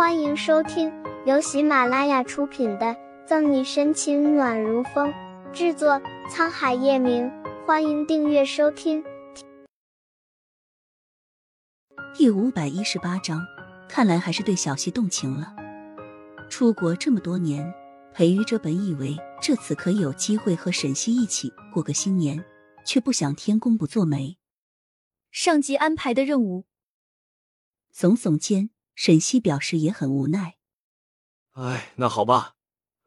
欢迎收听由喜马拉雅出品的《赠你深情暖如风》，制作沧海夜明。欢迎订阅收听。第五百一十八章，看来还是对小溪动情了。出国这么多年，裴玉哲本以为这次可以有机会和沈西一起过个新年，却不想天公不作美，上级安排的任务。耸耸肩。沈西表示也很无奈。哎，那好吧，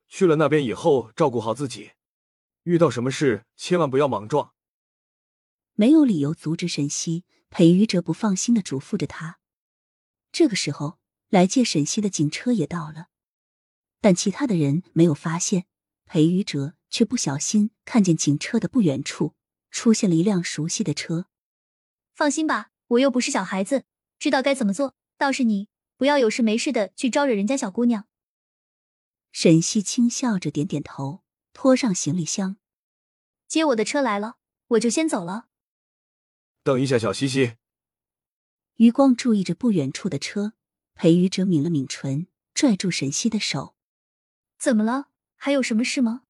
去了那边以后照顾好自己，遇到什么事千万不要莽撞。没有理由阻止沈西，裴于哲不放心的嘱咐着他。这个时候，来接沈西的警车也到了，但其他的人没有发现，裴于哲却不小心看见警车的不远处出现了一辆熟悉的车。放心吧，我又不是小孩子，知道该怎么做。倒是你。不要有事没事的去招惹人家小姑娘。沈西轻笑着点点头，拖上行李箱。接我的车来了，我就先走了。等一下，小西西。余光注意着不远处的车，裴宇哲抿了抿唇，拽住沈西的手。怎么了？还有什么事吗？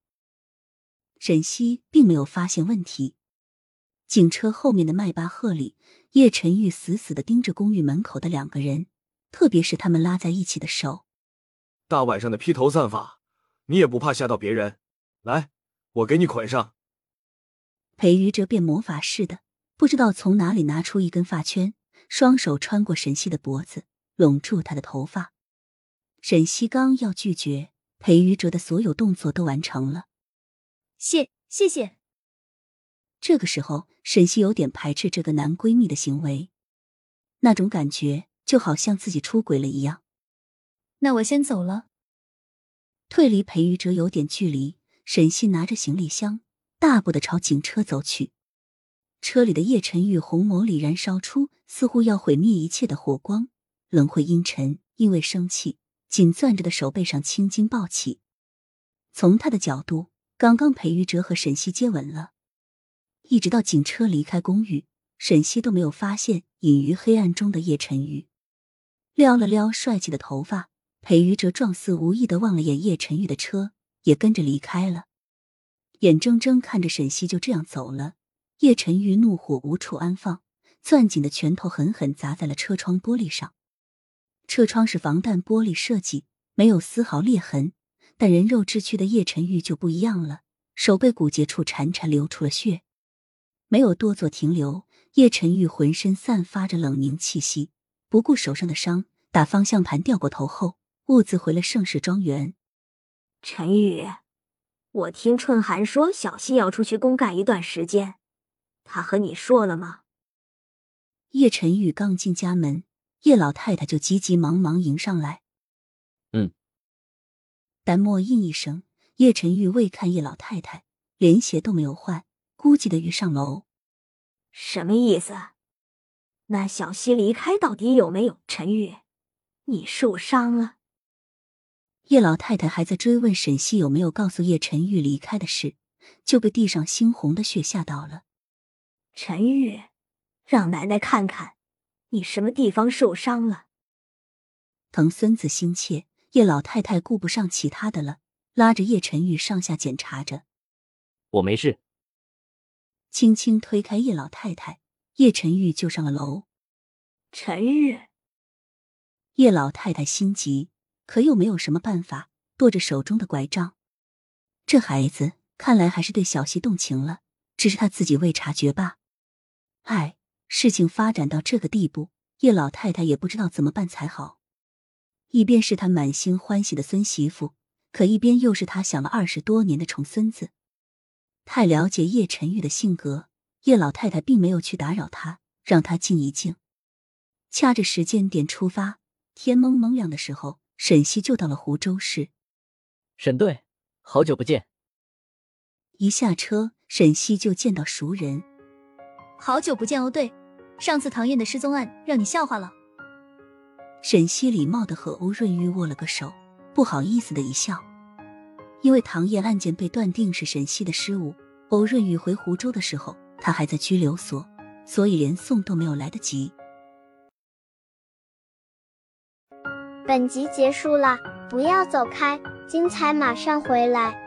沈西并没有发现问题。警车后面的迈巴赫里，叶晨玉死死的盯着公寓门口的两个人。特别是他们拉在一起的手，大晚上的披头散发，你也不怕吓到别人？来，我给你捆上。裴瑜哲变魔法似的，不知道从哪里拿出一根发圈，双手穿过沈西的脖子，拢住他的头发。沈西刚要拒绝，裴瑜哲的所有动作都完成了。谢谢谢。这个时候，沈西有点排斥这个男闺蜜的行为，那种感觉。就好像自己出轨了一样。那我先走了。退离裴玉哲有点距离，沈西拿着行李箱，大步的朝警车走去。车里的叶晨玉红眸里燃烧出似乎要毁灭一切的火光，冷慧阴沉，因为生气，紧攥着的手背上青筋暴起。从他的角度，刚刚裴玉哲和沈西接吻了，一直到警车离开公寓，沈西都没有发现隐于黑暗中的叶晨玉。撩了撩帅气的头发，裴于哲状似无意的望了眼叶晨玉的车，也跟着离开了。眼睁睁看着沈西就这样走了，叶晨玉怒火无处安放，攥紧的拳头狠狠砸在了车窗玻璃上。车窗是防弹玻璃设计，没有丝毫裂痕，但人肉之躯的叶晨玉就不一样了，手背骨节处潺潺流出了血。没有多做停留，叶晨玉浑身散发着冷凝气息。不顾手上的伤，打方向盘掉过头后，兀自回了盛世庄园。陈宇，我听春寒说小溪要出去公干一段时间，他和你说了吗？叶晨宇刚进家门，叶老太太就急急忙忙迎上来。嗯。淡漠应一声，叶晨玉未看叶老太太，连鞋都没有换，孤寂的欲上楼。什么意思？那小溪离开到底有没有？陈玉，你受伤了。叶老太太还在追问沈西有没有告诉叶晨玉离开的事，就被地上猩红的血吓到了。陈玉，让奶奶看看，你什么地方受伤了？疼孙子心切，叶老太太顾不上其他的了，拉着叶晨玉上下检查着。我没事。轻轻推开叶老太太。叶晨玉就上了楼。陈玉，叶老太太心急，可又没有什么办法，跺着手中的拐杖。这孩子看来还是对小溪动情了，只是他自己未察觉罢。唉，事情发展到这个地步，叶老太太也不知道怎么办才好。一边是他满心欢喜的孙媳妇，可一边又是他想了二十多年的重孙子。太了解叶晨玉的性格。叶老太太并没有去打扰他，让他静一静。掐着时间点出发，天蒙蒙亮的时候，沈西就到了湖州市。沈队，好久不见。一下车，沈西就见到熟人。好久不见哦，队，上次唐燕的失踪案让你笑话了。沈西礼貌的和欧润玉握了个手，不好意思的一笑。因为唐燕案件被断定是沈西的失误，欧润玉回湖州的时候。他还在拘留所，所以连送都没有来得及。本集结束了，不要走开，精彩马上回来。